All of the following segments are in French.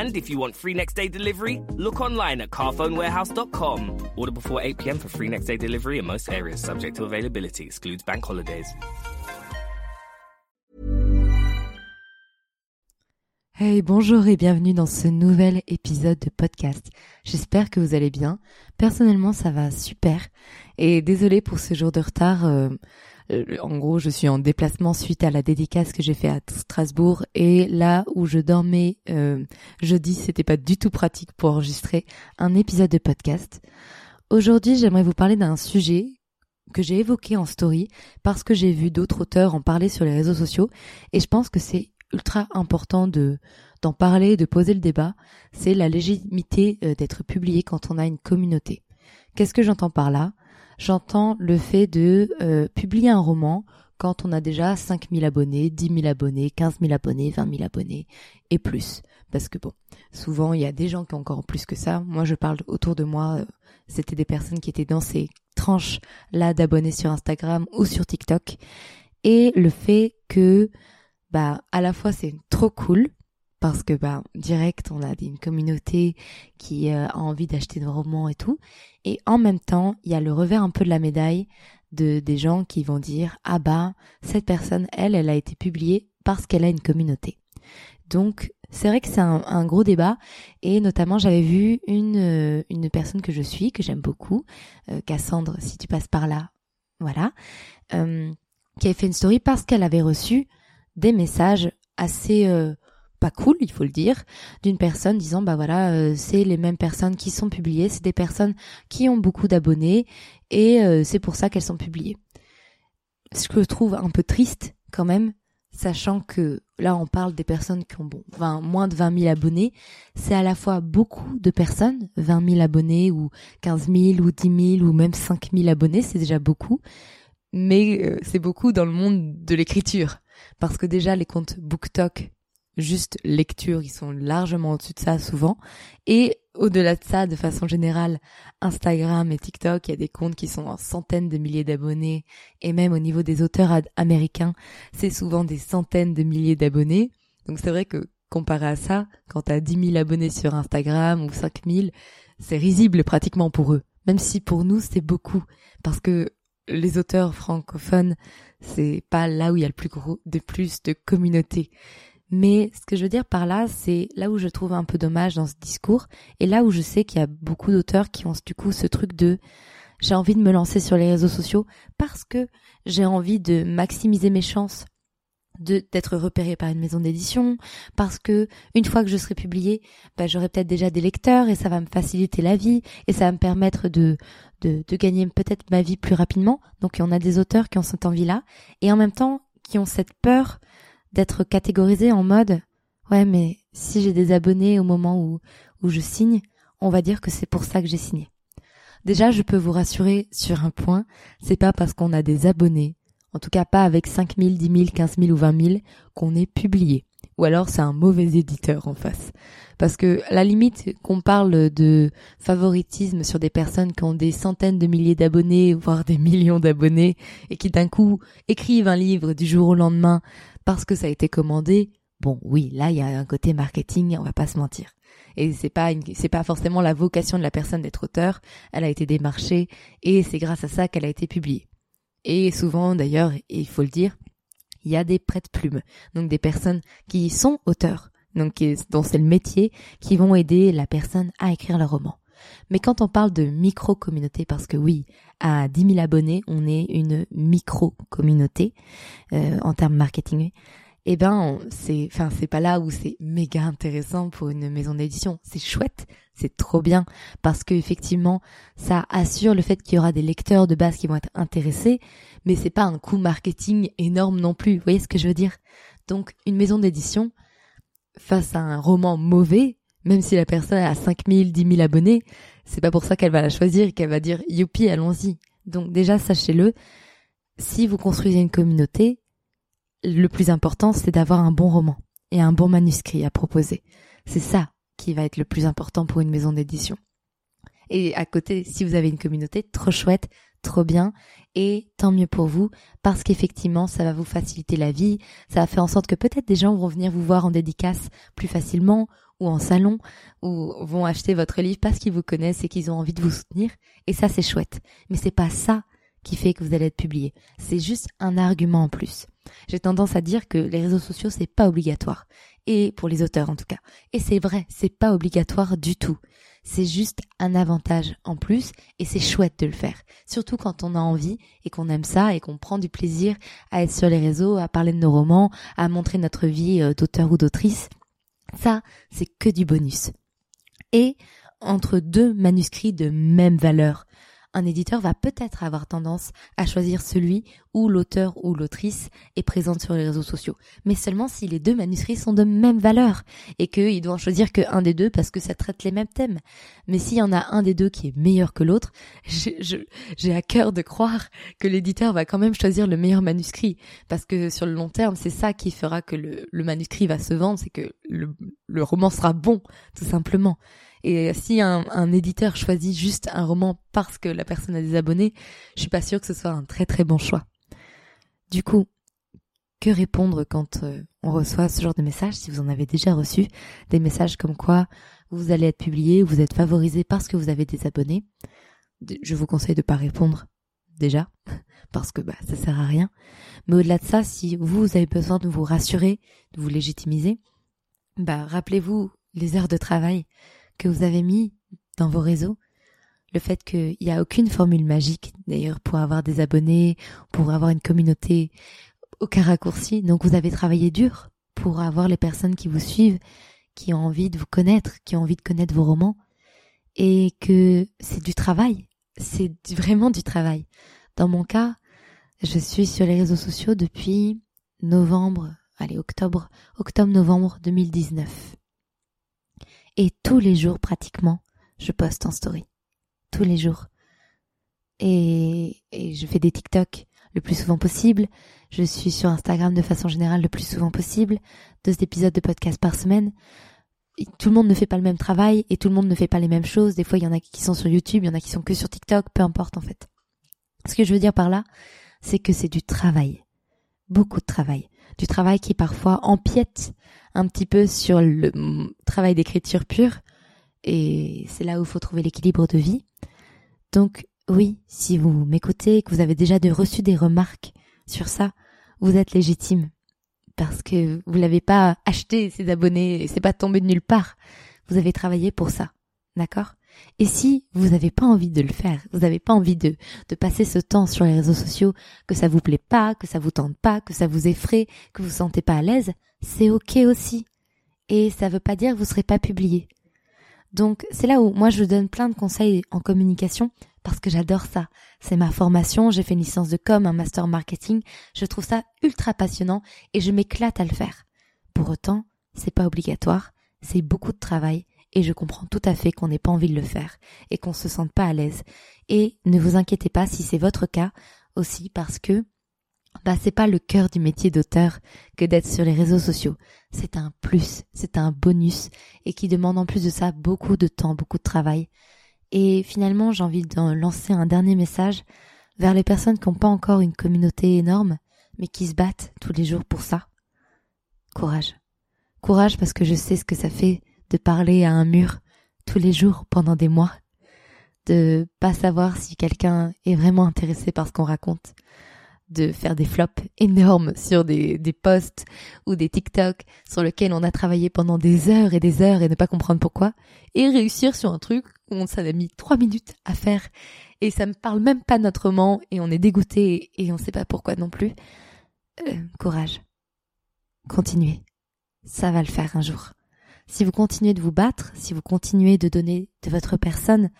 And if you want free next day delivery, look online at carphonewarehouse.com. Order before 8 pm for free next day delivery in most areas, subject to availability, excludes bank holidays. Hey, bonjour et bienvenue dans ce nouvel épisode de podcast. J'espère que vous allez bien. Personnellement, ça va super. Et désolé pour ce jour de retard. euh, en gros, je suis en déplacement suite à la dédicace que j'ai fait à Strasbourg et là où je dormais euh, jeudi, c'était pas du tout pratique pour enregistrer un épisode de podcast. Aujourd'hui, j'aimerais vous parler d'un sujet que j'ai évoqué en story parce que j'ai vu d'autres auteurs en parler sur les réseaux sociaux et je pense que c'est ultra important de d'en parler, de poser le débat, c'est la légitimité euh, d'être publié quand on a une communauté. Qu'est-ce que j'entends par là? J'entends le fait de euh, publier un roman quand on a déjà 5000 abonnés, 10 000 abonnés, 15 000 abonnés, 20 000 abonnés et plus. Parce que bon, souvent il y a des gens qui ont encore plus que ça. Moi je parle autour de moi, euh, c'était des personnes qui étaient dans ces tranches là d'abonnés sur Instagram ou sur TikTok. Et le fait que bah à la fois c'est trop cool parce que bah direct on a une communauté qui euh, a envie d'acheter nos romans et tout. Et en même temps il y a le revers un peu de la médaille de des gens qui vont dire ah bah cette personne elle elle a été publiée parce qu'elle a une communauté donc c'est vrai que c'est un, gros débat. Et notamment j'avais vu une euh, une personne que je suis que j'aime beaucoup euh, Cassandre si tu passes par là. Voilà. Qui avait fait une story parce qu'elle avait reçu des messages assez pas cool, il faut le dire, d'une personne disant bah voilà, euh, c'est les mêmes personnes qui sont publiées, c'est des personnes qui ont beaucoup d'abonnés et euh, c'est pour ça qu'elles sont publiées. Ce que je trouve un peu triste quand même, sachant que là on parle des personnes qui ont bon 20, moins de 20 000 abonnés, c'est à la fois beaucoup de personnes, 20 000 abonnés ou 15 000 ou 10 000 ou même 5 000 abonnés, c'est déjà beaucoup, mais euh, c'est beaucoup dans le monde de l'écriture parce que déjà les comptes BookTok, juste lecture, ils sont largement au-dessus de ça souvent. Et au-delà de ça, de façon générale, Instagram et TikTok, il y a des comptes qui sont en centaines de milliers d'abonnés. Et même au niveau des auteurs américains, c'est souvent des centaines de milliers d'abonnés. Donc c'est vrai que comparé à ça, quand t'as 10 000 abonnés sur Instagram ou 5 000, c'est risible pratiquement pour eux. Même si pour nous, c'est beaucoup. Parce que les auteurs francophones, c'est pas là où il y a le plus gros, de plus de communauté. Mais ce que je veux dire par là, c'est là où je trouve un peu dommage dans ce discours, et là où je sais qu'il y a beaucoup d'auteurs qui ont du coup ce truc de j'ai envie de me lancer sur les réseaux sociaux parce que j'ai envie de maximiser mes chances d'être repéré par une maison d'édition parce que une fois que je serai publié bah, j'aurai peut-être déjà des lecteurs et ça va me faciliter la vie et ça va me permettre de de, de gagner peut-être ma vie plus rapidement donc on a des auteurs qui ont cette envie là et en même temps qui ont cette peur d'être catégorisés en mode ouais mais si j'ai des abonnés au moment où où je signe on va dire que c'est pour ça que j'ai signé déjà je peux vous rassurer sur un point c'est pas parce qu'on a des abonnés en tout cas pas avec 5 000, 10 000, 15 000 ou 20 000 qu'on est publié. Ou alors c'est un mauvais éditeur en face. Parce que la limite qu'on parle de favoritisme sur des personnes qui ont des centaines de milliers d'abonnés, voire des millions d'abonnés, et qui d'un coup écrivent un livre du jour au lendemain parce que ça a été commandé, bon oui, là il y a un côté marketing, on va pas se mentir. Et c'est pas c'est pas forcément la vocation de la personne d'être auteur, elle a été démarchée et c'est grâce à ça qu'elle a été publiée. Et souvent, d'ailleurs, il faut le dire, il y a des prêtes-plumes, donc des personnes qui sont auteurs, donc dont c'est le métier, qui vont aider la personne à écrire le roman. Mais quand on parle de micro-communauté, parce que oui, à 10 000 abonnés, on est une micro-communauté euh, en termes marketing, eh ben c'est enfin c'est pas là où c'est méga intéressant pour une maison d'édition. C'est chouette, c'est trop bien parce que effectivement, ça assure le fait qu'il y aura des lecteurs de base qui vont être intéressés, mais c'est pas un coût marketing énorme non plus. Vous voyez ce que je veux dire? Donc une maison d'édition face à un roman mauvais, même si la personne a 5000, 10 000 abonnés, c'est pas pour ça qu'elle va la choisir et qu'elle va dire youpi, allons-y. Donc déjà sachez-le, si vous construisez une communauté, le plus important, c'est d'avoir un bon roman et un bon manuscrit à proposer. C'est ça qui va être le plus important pour une maison d'édition. Et à côté, si vous avez une communauté, trop chouette, trop bien, et tant mieux pour vous, parce qu'effectivement, ça va vous faciliter la vie, ça va faire en sorte que peut-être des gens vont venir vous voir en dédicace plus facilement, ou en salon, ou vont acheter votre livre parce qu'ils vous connaissent et qu'ils ont envie de vous soutenir, et ça c'est chouette. Mais c'est pas ça qui fait que vous allez être publié. C'est juste un argument en plus. J'ai tendance à dire que les réseaux sociaux c'est pas obligatoire. Et pour les auteurs en tout cas. Et c'est vrai, c'est pas obligatoire du tout. C'est juste un avantage en plus et c'est chouette de le faire. Surtout quand on a envie et qu'on aime ça et qu'on prend du plaisir à être sur les réseaux, à parler de nos romans, à montrer notre vie euh, d'auteur ou d'autrice. Ça, c'est que du bonus. Et entre deux manuscrits de même valeur, un éditeur va peut-être avoir tendance à choisir celui où l'auteur ou l'autrice est présente sur les réseaux sociaux. Mais seulement si les deux manuscrits sont de même valeur et qu'il doit en choisir qu'un des deux parce que ça traite les mêmes thèmes. Mais s'il y en a un des deux qui est meilleur que l'autre, j'ai à cœur de croire que l'éditeur va quand même choisir le meilleur manuscrit parce que sur le long terme, c'est ça qui fera que le, manuscrit va se vendre, c'est que le roman sera bon, tout simplement. Et si un, éditeur choisit juste un roman parce que la personne a des abonnés, je suis pas sûre que ce soit un très très bon choix. Du coup, que répondre quand euh, on reçoit ce genre de messages si vous en avez déjà reçu des messages comme quoi vous allez être publié, vous êtes favorisé parce que vous avez des abonnés? Je vous conseille de pas répondre déjà parce que bah ça sert à rien. Mais au-delà de ça, si vous, vous avez besoin de vous rassurer, de vous légitimiser, bah rappelez-vous les heures de travail que vous avez mis dans vos réseaux, le fait qu'il n'y a aucune formule magique, d'ailleurs, pour avoir des abonnés, pour avoir une communauté, aucun raccourci. Donc vous avez travaillé dur pour avoir les personnes qui vous suivent, qui ont envie de vous connaître, qui ont envie de connaître vos romans, et que c'est du travail. C'est vraiment du travail. Dans mon cas, je suis sur les réseaux sociaux depuis novembre, allez, octobre, octobre-novembre 2019. Et tous les jours, pratiquement, je poste en story. Tous les jours. Et, je fais des TikTok le plus souvent possible. Je suis sur Instagram de façon générale le plus souvent possible. Deux épisodes de podcast par semaine. tout le monde ne fait pas le même travail et tout le monde ne fait pas les mêmes choses. Des fois, il y en a qui sont sur YouTube, il y en a qui sont que sur TikTok, peu importe en fait. Ce que je veux dire par là, c'est que c'est du travail. Beaucoup de travail du travail qui parfois empiète un petit peu sur le travail d'écriture pure. Et c'est là où il faut trouver l'équilibre de vie. Donc oui, si vous m'écoutez, que vous avez déjà reçu des remarques sur ça, vous êtes légitime. Parce que vous l'avez pas acheté, ces abonnés, c'est pas tombé de nulle part. Vous avez travaillé pour ça. D'accord? Et si vous n'avez pas envie de le faire, vous n'avez pas envie de, passer ce temps sur les réseaux sociaux, que ça vous plaît pas, que ça vous tente pas, que ça vous effraie, que vous vous sentez pas à l'aise, c'est ok aussi. Et ça veut pas dire que vous serez pas publié. Donc c'est là où moi je donne plein de conseils en communication parce que j'adore ça. C'est ma formation, j'ai fait une licence de com, un master marketing, je trouve ça ultra passionnant et je m'éclate à le faire. Pour autant, c'est pas obligatoire, c'est beaucoup de travail et je comprends tout à fait qu'on n'ait pas envie de le faire et qu'on se sente pas à l'aise. Et ne vous inquiétez pas si c'est votre cas aussi parce que bah c'est pas le cœur du métier d'auteur que d'être sur les réseaux sociaux. C'est un plus, c'est un bonus et qui demande en plus de ça beaucoup de temps, beaucoup de travail. Et finalement, j'ai envie de lancer un dernier message vers les personnes qui n'ont pas encore une communauté énorme, mais qui se battent tous les jours pour ça. Courage. Courage parce que je sais ce que ça fait de parler à un mur tous les jours pendant des mois, de pas savoir si quelqu'un est vraiment intéressé par ce qu'on raconte, de faire des flops énormes sur des, des posts ou des TikTok sur lesquels on a travaillé pendant des heures et des heures et ne pas comprendre pourquoi, et réussir sur un truc où s'en a mis trois minutes à faire et ça me parle même pas notre et on est dégoûté et on sait pas pourquoi non plus. Euh, courage. Continuez. Ça va le faire un jour. Si vous continuez de vous battre, si vous continuez de donner de votre personne,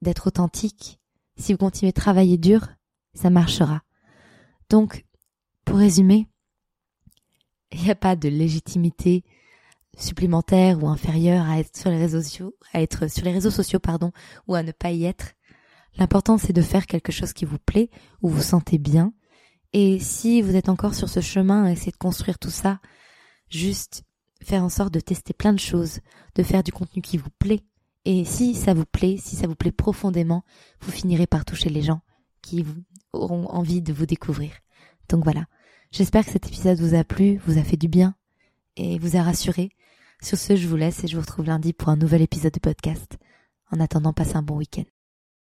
d'être authentique, si vous continuez de travailler dur, ça marchera. Donc, pour résumer, il n'y a pas de légitimité supplémentaire ou inférieure à être sur les réseaux sociaux, à être sur les réseaux sociaux, pardon, ou à ne pas y être. L'important c'est de faire quelque chose qui vous plaît, où vous sentez bien. Et si vous êtes encore sur ce chemin, essayez de construire tout ça, juste faire en sorte de tester plein de choses, de faire du contenu qui vous plaît. Et si ça vous plaît, si ça vous plaît profondément, vous finirez par toucher les gens qui auront envie de vous découvrir. Donc voilà. J'espère que cet épisode vous a plu, vous a fait du bien et vous a rassuré. Sur ce, je vous laisse et je vous retrouve lundi pour un nouvel épisode de podcast. En attendant, passez un bon week-end.